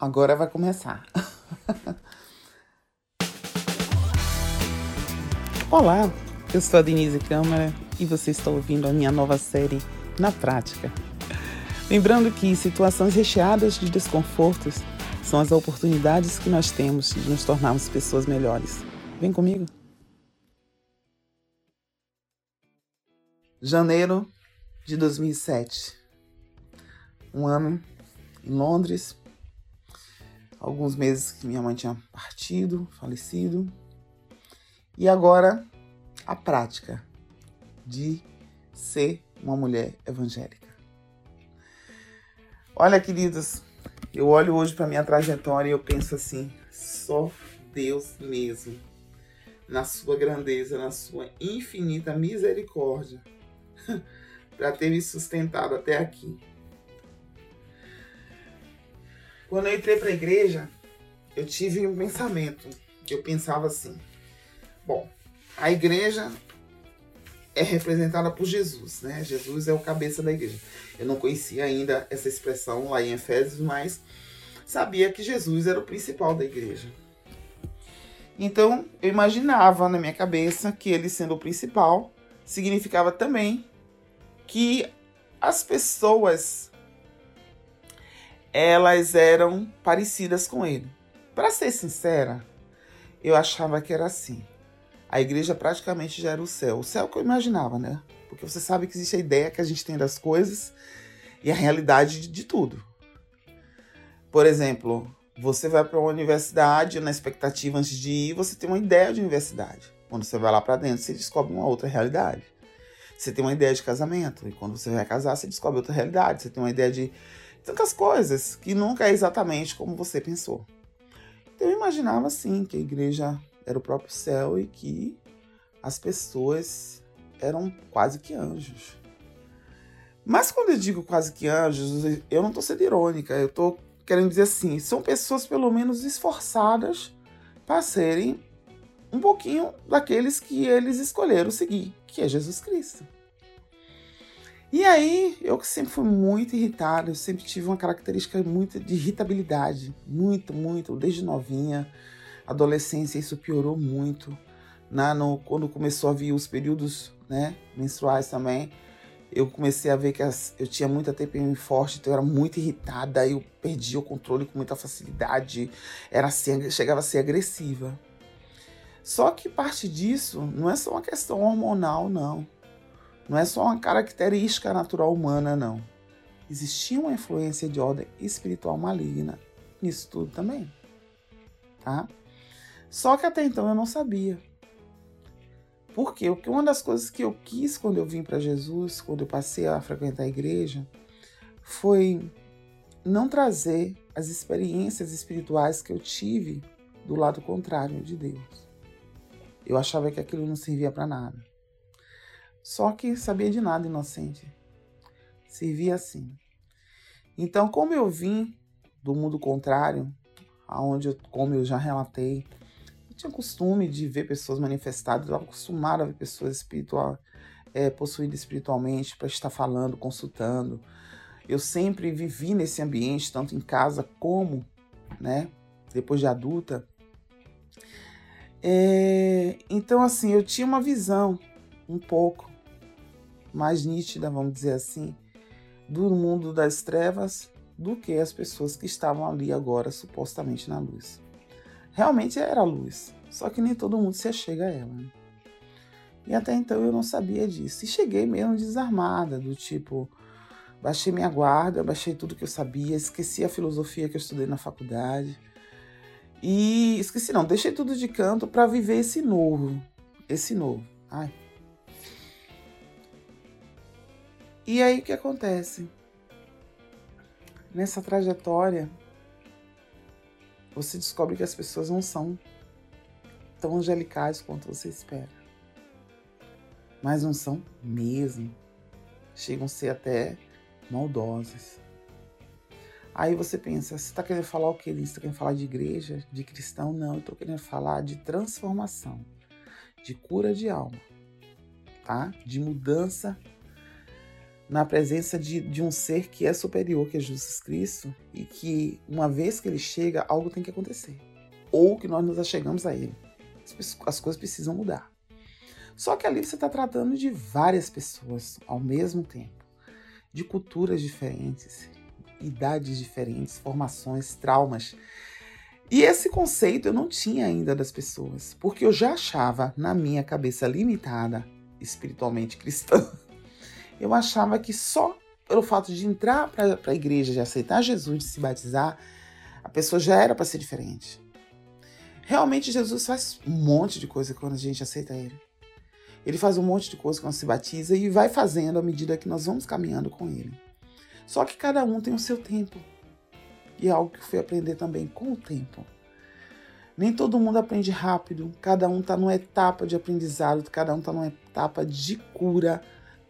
Agora vai começar. Olá, eu sou a Denise Câmara e você está ouvindo a minha nova série Na Prática. Lembrando que situações recheadas de desconfortos são as oportunidades que nós temos de nos tornarmos pessoas melhores. Vem comigo. Janeiro de 2007. Um ano em Londres. Alguns meses que minha mãe tinha partido, falecido. E agora a prática de ser uma mulher evangélica. Olha, queridos, eu olho hoje para minha trajetória e eu penso assim: só Deus mesmo, na sua grandeza, na sua infinita misericórdia, para ter me sustentado até aqui. Quando eu entrei para a igreja, eu tive um pensamento. Eu pensava assim: Bom, a igreja é representada por Jesus, né? Jesus é o cabeça da igreja. Eu não conhecia ainda essa expressão lá em Efésios, mas sabia que Jesus era o principal da igreja. Então, eu imaginava na minha cabeça que ele sendo o principal significava também que as pessoas elas eram parecidas com ele. Para ser sincera, eu achava que era assim a igreja praticamente já era o céu. O céu que eu imaginava, né? Porque você sabe que existe a ideia que a gente tem das coisas e a realidade de, de tudo. Por exemplo, você vai para uma universidade na expectativa antes de ir, você tem uma ideia de universidade. Quando você vai lá para dentro, você descobre uma outra realidade. Você tem uma ideia de casamento e quando você vai casar, você descobre outra realidade. Você tem uma ideia de tantas coisas que nunca é exatamente como você pensou. Então eu imaginava assim que a igreja era o próprio céu e que as pessoas eram quase que anjos. Mas quando eu digo quase que anjos, eu não estou sendo irônica, eu estou querendo dizer assim, são pessoas pelo menos esforçadas para serem um pouquinho daqueles que eles escolheram seguir, que é Jesus Cristo. E aí, eu que sempre fui muito irritada, eu sempre tive uma característica muito de irritabilidade, muito, muito, desde novinha adolescência isso piorou muito. Na, no, quando começou a vir os períodos né, menstruais também, eu comecei a ver que as, eu tinha muita TPM forte, então eu era muito irritada, eu perdia o controle com muita facilidade, era assim, chegava a ser agressiva. Só que parte disso não é só uma questão hormonal, não. Não é só uma característica natural humana, não. Existia uma influência de ordem espiritual maligna nisso tudo também. Tá? Só que até então eu não sabia. Por quê? Porque uma das coisas que eu quis quando eu vim para Jesus, quando eu passei a frequentar a igreja, foi não trazer as experiências espirituais que eu tive do lado contrário de Deus. Eu achava que aquilo não servia para nada. Só que sabia de nada, inocente. Servia assim. Então, como eu vim do mundo contrário, aonde eu, como eu já relatei, tinha costume de ver pessoas manifestadas, eu estava acostumada a ver pessoas espiritual, é, possuídas espiritualmente para estar falando, consultando. Eu sempre vivi nesse ambiente, tanto em casa como, né, depois de adulta. É, então, assim, eu tinha uma visão um pouco mais nítida, vamos dizer assim, do mundo das trevas do que as pessoas que estavam ali agora supostamente na luz realmente era luz, só que nem todo mundo se achega a ela. Né? E até então eu não sabia disso. E cheguei mesmo desarmada, do tipo, baixei minha guarda, baixei tudo que eu sabia, esqueci a filosofia que eu estudei na faculdade. E esqueci não, deixei tudo de canto para viver esse novo, esse novo. Ai. E aí o que acontece? Nessa trajetória, você descobre que as pessoas não são tão angelicais quanto você espera. Mas não são mesmo. Chegam a ser até maldosas. Aí você pensa, você está querendo falar o que? Você está querendo falar de igreja, de cristão? Não, eu estou querendo falar de transformação, de cura de alma, tá? De mudança na presença de, de um ser que é superior, que é Jesus Cristo, e que uma vez que ele chega, algo tem que acontecer. Ou que nós nos achegamos a ele. As, as coisas precisam mudar. Só que ali você está tratando de várias pessoas ao mesmo tempo, de culturas diferentes, idades diferentes, formações, traumas. E esse conceito eu não tinha ainda das pessoas, porque eu já achava na minha cabeça limitada, espiritualmente cristã, eu achava que só pelo fato de entrar para a igreja, de aceitar Jesus, de se batizar, a pessoa já era para ser diferente. Realmente Jesus faz um monte de coisa quando a gente aceita ele. Ele faz um monte de coisa quando se batiza e vai fazendo à medida que nós vamos caminhando com ele. Só que cada um tem o seu tempo. E é algo que eu fui aprender também com o tempo. Nem todo mundo aprende rápido, cada um está numa etapa de aprendizado, cada um está numa etapa de cura,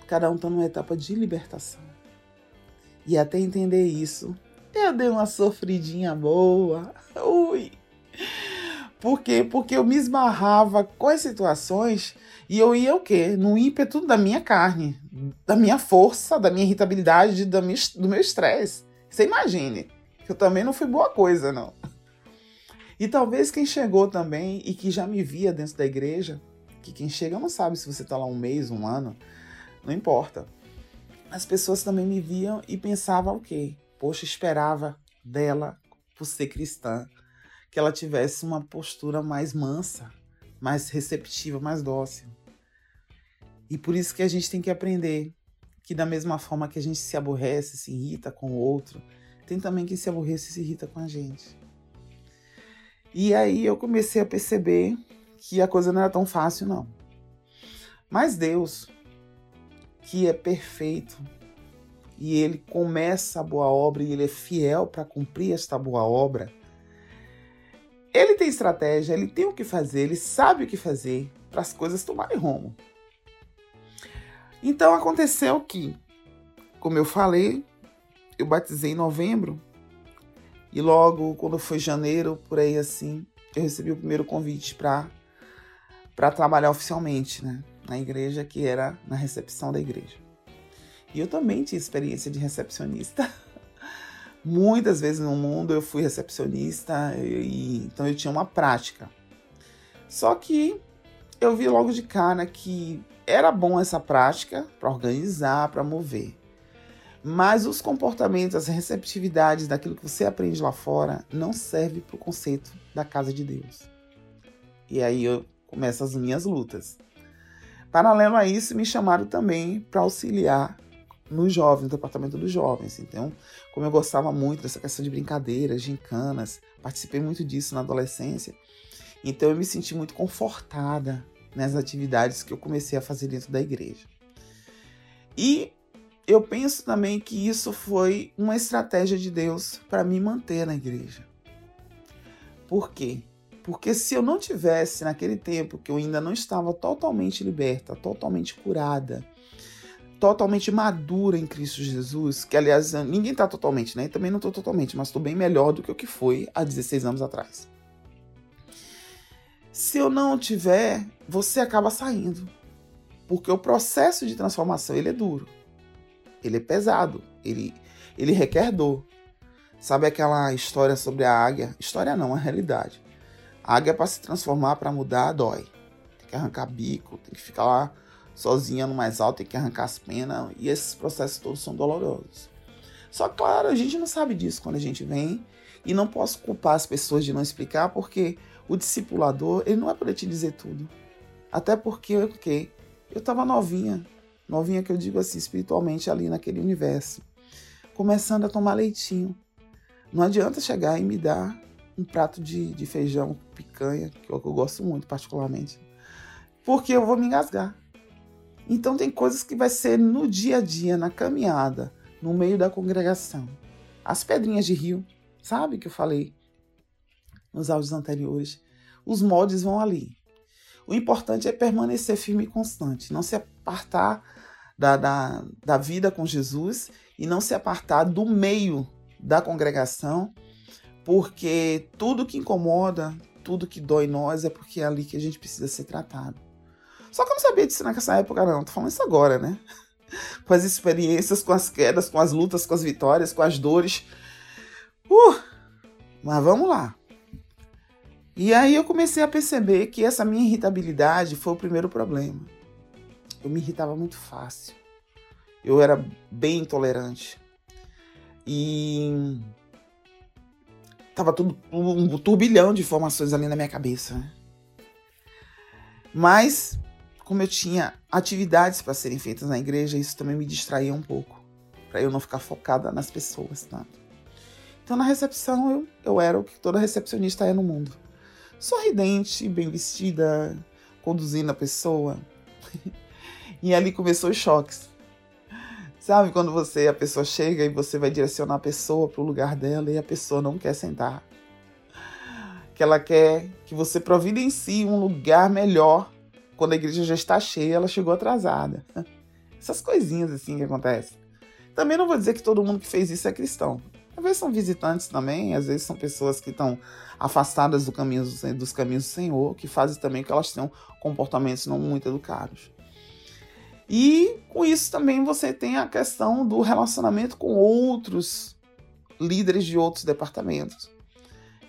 cada um está numa etapa de libertação. E até entender isso, eu dei uma sofridinha boa. Ui! Por quê? Porque eu me esbarrava com as situações e eu ia o quê? No ímpeto da minha carne, da minha força, da minha irritabilidade, do meu estresse. Você imagine, eu também não fui boa coisa, não. E talvez quem chegou também e que já me via dentro da igreja, que quem chega não sabe se você está lá um mês, um ano, não importa. As pessoas também me viam e pensavam o quê? Poxa, esperava dela, por ser cristã, que ela tivesse uma postura mais mansa, mais receptiva, mais dócil. E por isso que a gente tem que aprender que da mesma forma que a gente se aborrece, se irrita com o outro, tem também quem se aborrece e se irrita com a gente. E aí eu comecei a perceber que a coisa não era tão fácil, não. Mas Deus, que é perfeito, e ele começa a boa obra e ele é fiel para cumprir esta boa obra, ele tem estratégia, ele tem o que fazer, ele sabe o que fazer para as coisas tomarem rumo. Então aconteceu que, como eu falei, eu batizei em novembro. E logo quando foi janeiro, por aí assim, eu recebi o primeiro convite para para trabalhar oficialmente, né, na igreja que era na recepção da igreja. E eu também tinha experiência de recepcionista. Muitas vezes no mundo eu fui recepcionista e então eu tinha uma prática. Só que eu vi logo de cara que era bom essa prática para organizar, para mover. Mas os comportamentos, as receptividades daquilo que você aprende lá fora não serve para o conceito da casa de Deus. E aí eu começo as minhas lutas. Paralelo a isso, me chamaram também para auxiliar nos jovens, no departamento dos jovens. Então, como eu gostava muito dessa questão de brincadeiras, gincanas, participei muito disso na adolescência, então eu me senti muito confortada nas atividades que eu comecei a fazer dentro da igreja. E eu penso também que isso foi uma estratégia de Deus para me manter na igreja. Por quê? Porque se eu não tivesse naquele tempo que eu ainda não estava totalmente liberta, totalmente curada, totalmente madura em Cristo Jesus, que aliás ninguém está totalmente, né? Eu também não estou totalmente, mas estou bem melhor do que o que foi há 16 anos atrás. Se eu não tiver, você acaba saindo. Porque o processo de transformação ele é duro. Ele é pesado. Ele, ele requer dor. Sabe aquela história sobre a águia? História não, é realidade. Águia para se transformar, para mudar, dói. Tem que arrancar bico, tem que ficar lá sozinha no mais alto, tem que arrancar as penas. E esses processos todos são dolorosos. Só que, claro, a gente não sabe disso quando a gente vem. E não posso culpar as pessoas de não explicar, porque o discipulador, ele não vai poder te dizer tudo. Até porque, porque eu estava novinha, novinha que eu digo assim, espiritualmente ali naquele universo, começando a tomar leitinho. Não adianta chegar e me dar um prato de, de feijão, picanha, que eu, que eu gosto muito particularmente, porque eu vou me engasgar. Então tem coisas que vai ser no dia a dia, na caminhada, no meio da congregação. As pedrinhas de rio, sabe que eu falei? nos áudios anteriores, os moldes vão ali. O importante é permanecer firme e constante, não se apartar da, da, da vida com Jesus e não se apartar do meio da congregação, porque tudo que incomoda, tudo que dói nós é porque é ali que a gente precisa ser tratado. Só que eu não sabia disso nessa época, não. Tô falando isso agora, né? com as experiências, com as quedas, com as lutas, com as vitórias, com as dores. Uh, mas vamos lá. E aí eu comecei a perceber que essa minha irritabilidade foi o primeiro problema. Eu me irritava muito fácil. Eu era bem intolerante. E tava tudo um turbilhão de informações ali na minha cabeça. Né? Mas como eu tinha atividades para serem feitas na igreja, isso também me distraía um pouco, para eu não ficar focada nas pessoas. Então na recepção eu, eu era o que toda recepcionista é no mundo. Sorridente, bem vestida, conduzindo a pessoa. e ali começou os choques. Sabe quando você a pessoa chega e você vai direcionar a pessoa para o lugar dela e a pessoa não quer sentar? Que ela quer que você providencie um lugar melhor quando a igreja já está cheia, ela chegou atrasada. Essas coisinhas assim que acontecem. Também não vou dizer que todo mundo que fez isso é cristão. Às vezes são visitantes também, às vezes são pessoas que estão afastadas do caminho, dos caminhos do Senhor, que fazem também que elas tenham comportamentos não muito educados. E com isso também você tem a questão do relacionamento com outros líderes de outros departamentos.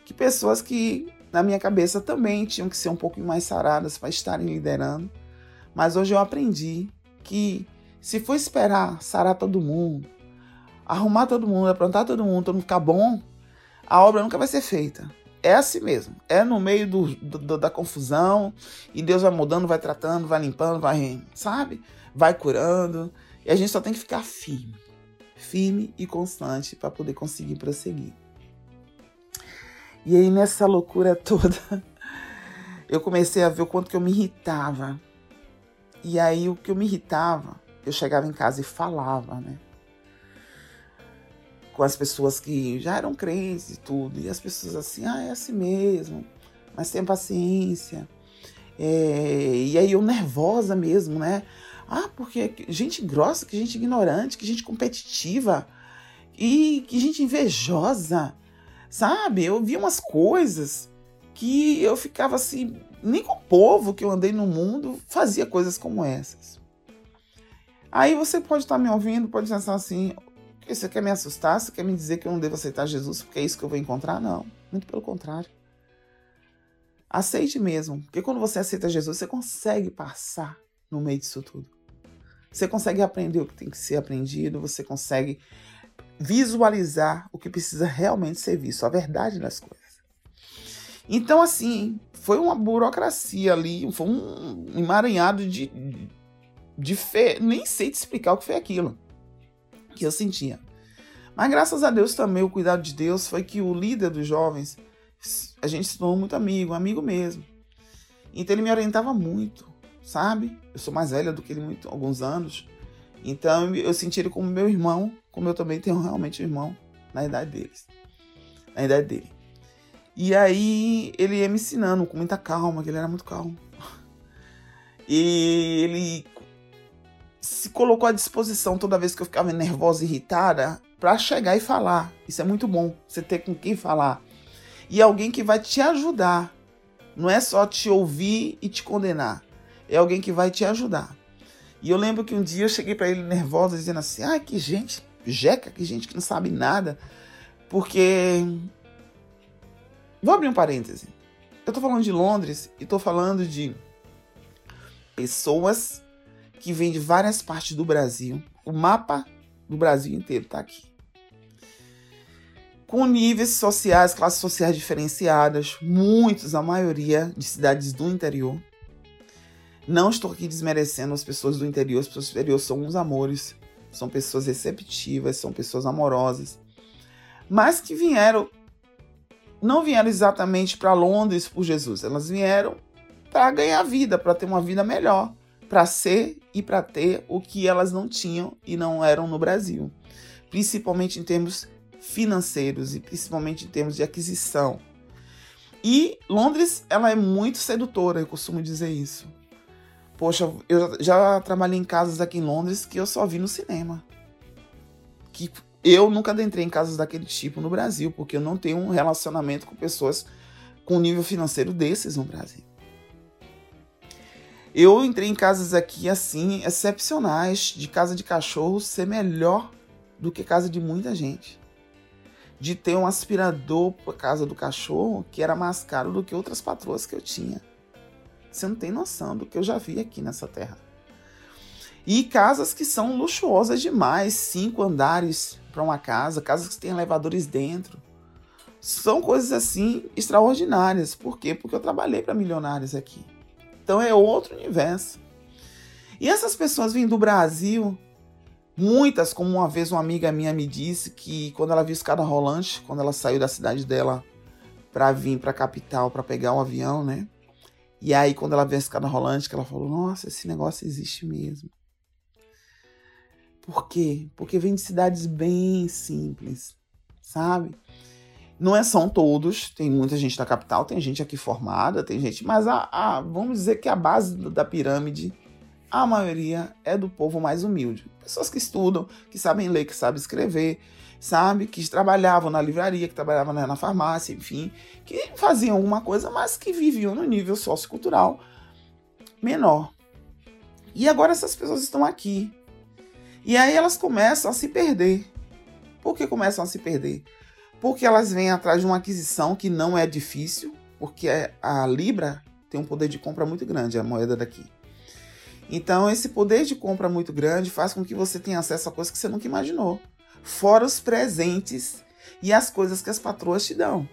Que pessoas que na minha cabeça também tinham que ser um pouco mais saradas para estarem liderando. Mas hoje eu aprendi que se for esperar sarar todo mundo, arrumar todo mundo, aprontar todo mundo, todo mundo ficar bom, a obra nunca vai ser feita. É assim mesmo. É no meio do, do, da confusão e Deus vai mudando, vai tratando, vai limpando, vai, sabe? Vai curando. E a gente só tem que ficar firme. Firme e constante para poder conseguir prosseguir. E aí nessa loucura toda, eu comecei a ver o quanto que eu me irritava. E aí o que eu me irritava, eu chegava em casa e falava, né? Com as pessoas que já eram crentes e tudo. E as pessoas assim, ah, é assim mesmo, mas tenha paciência. É, e aí eu nervosa mesmo, né? Ah, porque gente grossa, que gente ignorante, que gente competitiva e que gente invejosa. Sabe? Eu via umas coisas que eu ficava assim, nem com o povo que eu andei no mundo fazia coisas como essas. Aí você pode estar me ouvindo, pode pensar assim: você quer me assustar? Você quer me dizer que eu não devo aceitar Jesus porque é isso que eu vou encontrar? Não, muito pelo contrário. Aceite mesmo, porque quando você aceita Jesus, você consegue passar no meio disso tudo. Você consegue aprender o que tem que ser aprendido, você consegue visualizar o que precisa realmente ser visto, a verdade das coisas. Então, assim, foi uma burocracia ali, foi um emaranhado de, de. Nem sei te explicar o que foi aquilo que eu sentia. Mas graças a Deus também, o cuidado de Deus foi que o líder dos jovens, a gente se tornou muito amigo, amigo mesmo. Então ele me orientava muito, sabe? Eu sou mais velha do que ele muito, alguns anos. Então eu senti ele como meu irmão, como eu também tenho realmente um irmão na idade deles. Na idade dele. E aí ele ia me ensinando com muita calma, que ele era muito calmo. E ele se colocou à disposição toda vez que eu ficava nervosa, irritada, para chegar e falar. Isso é muito bom, você ter com quem falar. E alguém que vai te ajudar. Não é só te ouvir e te condenar. É alguém que vai te ajudar. E eu lembro que um dia eu cheguei para ele nervosa, dizendo assim: ai, que gente jeca, que gente que não sabe nada. Porque. Vou abrir um parêntese. Eu tô falando de Londres e tô falando de pessoas que vêm de várias partes do Brasil. O mapa do Brasil inteiro tá aqui. Com níveis sociais, classes sociais diferenciadas, muitos, a maioria de cidades do interior. Não estou aqui desmerecendo as pessoas do interior, as pessoas do interior são uns amores, são pessoas receptivas, são pessoas amorosas, mas que vieram, não vieram exatamente para Londres por Jesus, elas vieram para ganhar vida, para ter uma vida melhor, para ser e para ter o que elas não tinham e não eram no Brasil, principalmente em termos financeiros e principalmente em termos de aquisição. E Londres, ela é muito sedutora, eu costumo dizer isso. Poxa, eu já trabalhei em casas aqui em Londres que eu só vi no cinema. Que eu nunca entrei em casas daquele tipo no Brasil, porque eu não tenho um relacionamento com pessoas com nível financeiro desses no Brasil. Eu entrei em casas aqui assim, excepcionais, de casa de cachorro ser melhor do que casa de muita gente. De ter um aspirador para casa do cachorro que era mais caro do que outras patroas que eu tinha. Você não tem noção do que eu já vi aqui nessa terra. E casas que são luxuosas demais, cinco andares para uma casa, casas que têm elevadores dentro. São coisas assim extraordinárias. Por quê? Porque eu trabalhei para milionários aqui. Então é outro universo. E essas pessoas vêm do Brasil, muitas, como uma vez uma amiga minha me disse que quando ela viu escada rolante, quando ela saiu da cidade dela para vir para a capital para pegar um avião, né? E aí quando ela viu a escada rolante, que ela falou: "Nossa, esse negócio existe mesmo". Por quê? Porque vem de cidades bem simples, sabe? Não é são todos, tem muita gente da capital, tem gente aqui formada, tem gente, mas a, a, vamos dizer que a base da pirâmide, a maioria é do povo mais humilde. Pessoas que estudam, que sabem ler, que sabem escrever, sabe? Que trabalhavam na livraria, que trabalhavam na farmácia, enfim, que faziam alguma coisa, mas que viviam no nível sociocultural menor. E agora essas pessoas estão aqui. E aí elas começam a se perder. Por que começam a se perder? porque elas vêm atrás de uma aquisição que não é difícil, porque a Libra tem um poder de compra muito grande, a moeda daqui. Então, esse poder de compra muito grande faz com que você tenha acesso a coisas que você nunca imaginou, fora os presentes e as coisas que as patroas te dão.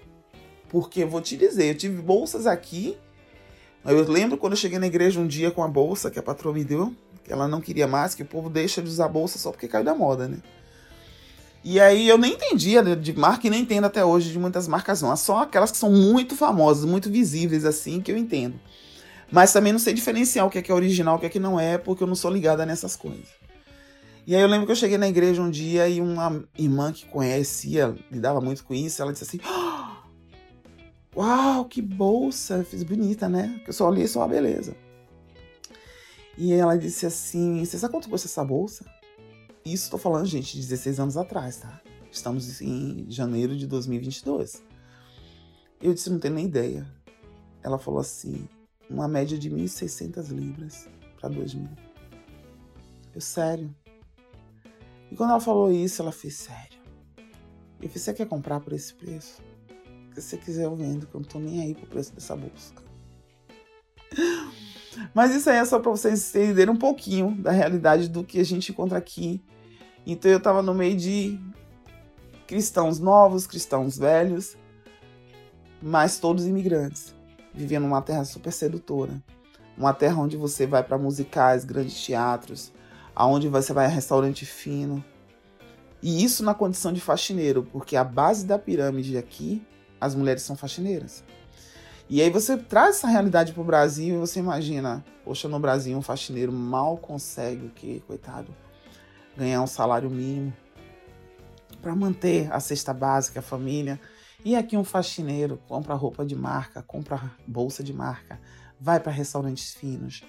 Porque vou te dizer, eu tive bolsas aqui. Eu lembro quando eu cheguei na igreja um dia com a bolsa que a patroa me deu, que ela não queria mais, que o povo deixa de usar bolsa só porque caiu da moda, né? E aí eu nem entendia de marca e nem entendo até hoje de muitas marcas não. Só aquelas que são muito famosas, muito visíveis assim, que eu entendo. Mas também não sei diferenciar o que é, que é original, o que é que não é, porque eu não sou ligada nessas coisas. E aí eu lembro que eu cheguei na igreja um dia e uma irmã que conhecia, lidava muito com isso, ela disse assim: ah, Uau, que bolsa! Eu fiz bonita, né? Eu só olhei só a beleza. E ela disse assim: Você sabe quanto custa essa bolsa? Isso estou falando, gente, de 16 anos atrás, tá? Estamos em janeiro de 2022. Eu disse, não tenho nem ideia. Ela falou assim, uma média de 1.600 libras para 2.000. Eu, sério? E quando ela falou isso, ela fez, sério? Eu falei, você quer comprar por esse preço? Se você quiser, eu vendo, que eu não tô nem aí pro preço dessa bolsa. Mas isso aí é só para vocês entenderem um pouquinho da realidade do que a gente encontra aqui então eu estava no meio de cristãos novos, cristãos velhos, mas todos imigrantes, vivendo numa terra super sedutora, uma terra onde você vai para musicais, grandes teatros, aonde você vai a restaurante fino. E isso na condição de faxineiro, porque a base da pirâmide aqui, as mulheres são faxineiras. E aí você traz essa realidade para o Brasil e você imagina, poxa, no Brasil um faxineiro mal consegue o quê, coitado? ganhar um salário mínimo para manter a cesta básica, a família. E aqui um faxineiro compra roupa de marca, compra bolsa de marca, vai para restaurantes finos,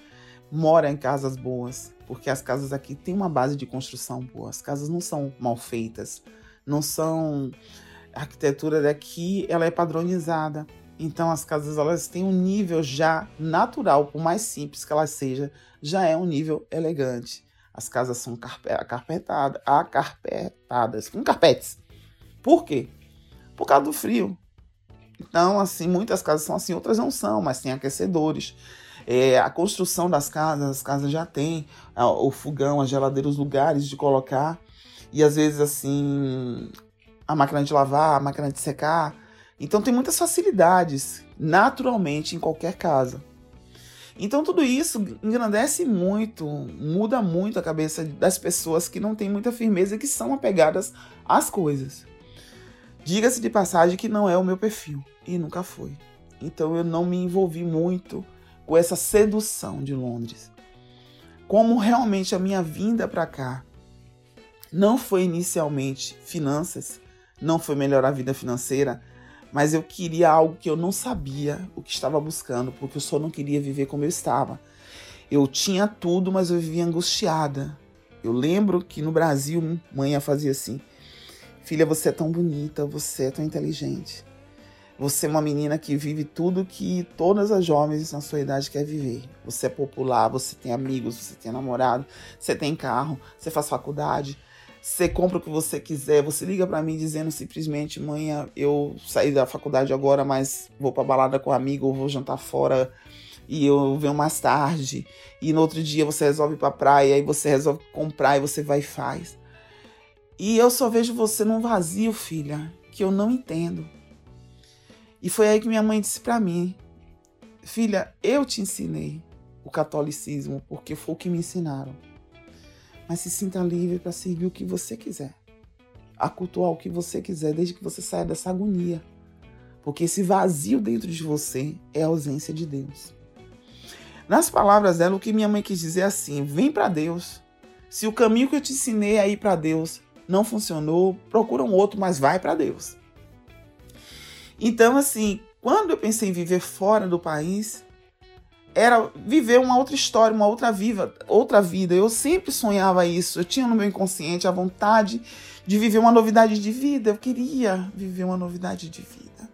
mora em casas boas, porque as casas aqui têm uma base de construção boa. As casas não são mal feitas, não são a arquitetura daqui, ela é padronizada. Então as casas elas têm um nível já natural, por mais simples que elas seja, já é um nível elegante. As casas são acarpetadas, acarpetadas, com carpetes. Por quê? Por causa do frio. Então, assim, muitas casas são assim, outras não são, mas tem aquecedores. É, a construção das casas, as casas já tem o fogão, a geladeira, os lugares de colocar. E às vezes, assim, a máquina de lavar, a máquina de secar. Então, tem muitas facilidades, naturalmente, em qualquer casa. Então tudo isso engrandece muito, muda muito a cabeça das pessoas que não têm muita firmeza e que são apegadas às coisas. Diga-se de passagem que não é o meu perfil e nunca foi. Então eu não me envolvi muito com essa sedução de Londres. Como realmente a minha vinda para cá não foi inicialmente finanças, não foi melhorar a vida financeira, mas eu queria algo que eu não sabia o que estava buscando, porque eu só não queria viver como eu estava. Eu tinha tudo, mas eu vivia angustiada. Eu lembro que no Brasil, mãe fazia assim: Filha, você é tão bonita, você é tão inteligente. Você é uma menina que vive tudo que todas as jovens na sua idade querem viver. Você é popular, você tem amigos, você tem namorado, você tem carro, você faz faculdade, você compra o que você quiser. Você liga para mim dizendo simplesmente: mãe, eu saí da faculdade agora, mas vou pra balada com um amigo, ou vou jantar fora e eu venho mais tarde. E no outro dia você resolve ir pra praia, e você resolve comprar e você vai e faz. E eu só vejo você num vazio, filha, que eu não entendo. E foi aí que minha mãe disse para mim: Filha, eu te ensinei o catolicismo porque foi o que me ensinaram. Mas se sinta livre para servir o que você quiser, a cultuar o que você quiser, desde que você saia dessa agonia. Porque esse vazio dentro de você é a ausência de Deus. Nas palavras dela, o que minha mãe quis dizer é assim: vem para Deus. Se o caminho que eu te ensinei a ir para Deus não funcionou, procura um outro, mas vai para Deus. Então, assim, quando eu pensei em viver fora do país, era viver uma outra história, uma outra vida, outra vida. Eu sempre sonhava isso. Eu tinha no meu inconsciente a vontade de viver uma novidade de vida. Eu queria viver uma novidade de vida.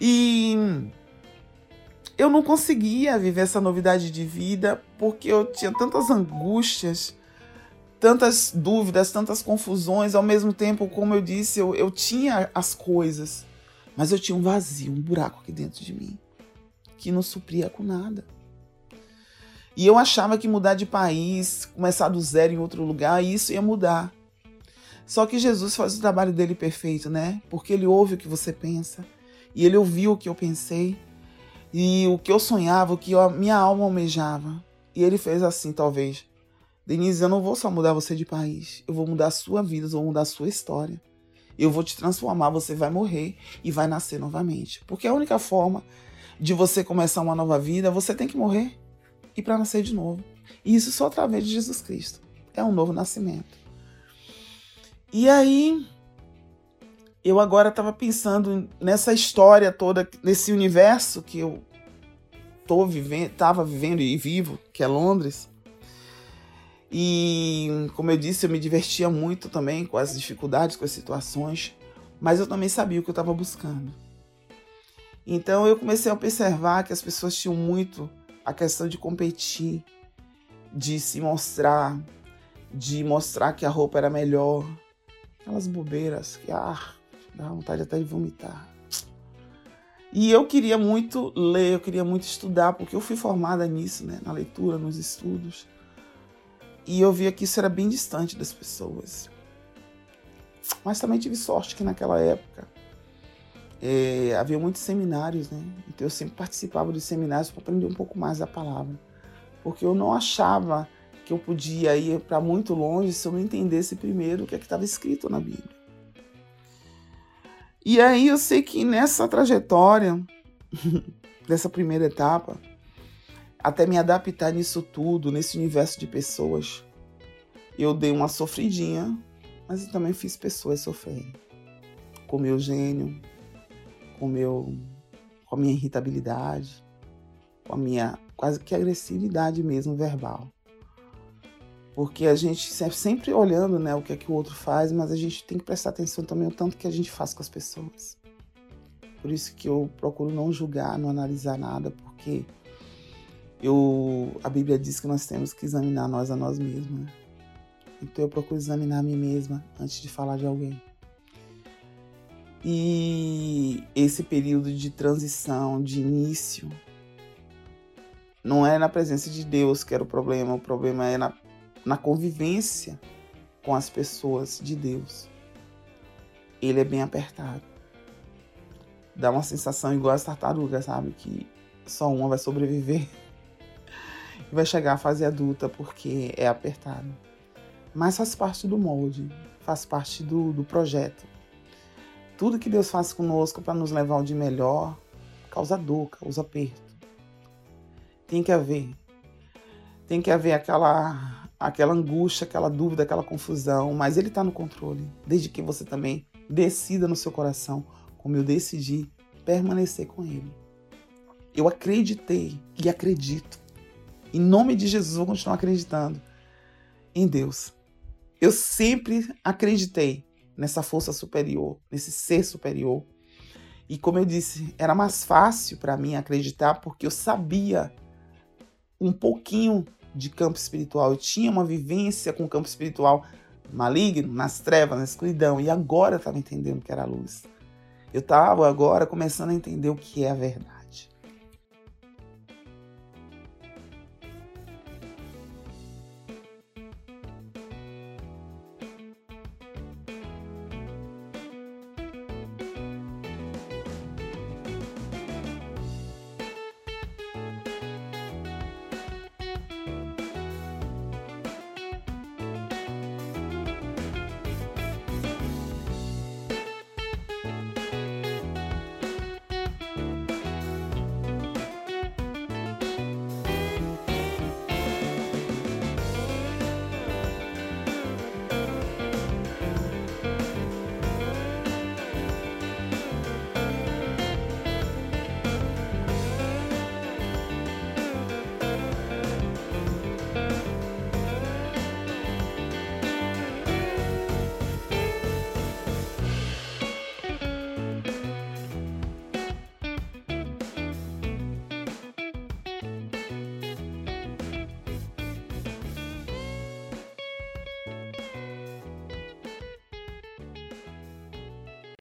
E eu não conseguia viver essa novidade de vida porque eu tinha tantas angústias tantas dúvidas, tantas confusões, ao mesmo tempo, como eu disse, eu, eu tinha as coisas, mas eu tinha um vazio, um buraco aqui dentro de mim, que não supria com nada. E eu achava que mudar de país, começar do zero em outro lugar, isso ia mudar. Só que Jesus faz o trabalho dele perfeito, né? Porque ele ouve o que você pensa, e ele ouviu o que eu pensei, e o que eu sonhava, o que a minha alma almejava. E ele fez assim, talvez Denise, eu não vou só mudar você de país, eu vou mudar a sua vida, eu vou mudar a sua história. Eu vou te transformar, você vai morrer e vai nascer novamente. Porque a única forma de você começar uma nova vida, você tem que morrer e para nascer de novo. E isso só através de Jesus Cristo. É um novo nascimento. E aí, eu agora estava pensando nessa história toda, nesse universo que eu tô vivendo, estava vivendo e vivo, que é Londres. E, como eu disse, eu me divertia muito também com as dificuldades, com as situações, mas eu também sabia o que eu estava buscando. Então eu comecei a observar que as pessoas tinham muito a questão de competir, de se mostrar, de mostrar que a roupa era melhor. Aquelas bobeiras que, ah, dá vontade até de vomitar. E eu queria muito ler, eu queria muito estudar, porque eu fui formada nisso, né, na leitura, nos estudos. E eu via que isso era bem distante das pessoas. Mas também tive sorte que naquela época é, havia muitos seminários, né? Então eu sempre participava dos seminários para aprender um pouco mais da palavra. Porque eu não achava que eu podia ir para muito longe se eu não entendesse primeiro o que é estava escrito na Bíblia. E aí eu sei que nessa trajetória, dessa primeira etapa, até me adaptar nisso tudo, nesse universo de pessoas. Eu dei uma sofridinha, mas eu também fiz pessoas sofrerem. Com meu gênio, com meu com a minha irritabilidade, com a minha quase que agressividade mesmo verbal. Porque a gente sempre olhando, né, o que é que o outro faz, mas a gente tem que prestar atenção também o tanto que a gente faz com as pessoas. Por isso que eu procuro não julgar, não analisar nada, porque eu, a Bíblia diz que nós temos que examinar nós a nós mesmos. Né? Então eu procuro examinar a mim mesma antes de falar de alguém. E esse período de transição, de início, não é na presença de Deus que era o problema, o problema é na, na convivência com as pessoas de Deus. Ele é bem apertado. Dá uma sensação igual as tartarugas, sabe? Que só uma vai sobreviver vai chegar à fase adulta porque é apertado. Mas faz parte do molde, faz parte do, do projeto. Tudo que Deus faz conosco para nos levar ao de melhor causa dor, causa aperto. Tem que haver. Tem que haver aquela, aquela angústia, aquela dúvida, aquela confusão, mas Ele está no controle. Desde que você também decida no seu coração, como eu decidi, permanecer com Ele. Eu acreditei e acredito em nome de Jesus, vou continuar acreditando em Deus. Eu sempre acreditei nessa força superior, nesse ser superior, E como eu disse, era mais fácil para mim acreditar porque eu sabia um pouquinho de campo espiritual. Eu tinha uma vivência com o campo espiritual maligno, nas trevas, na escuridão. E agora eu estava entendendo que era a luz. Eu estava agora começando a entender o que é a verdade.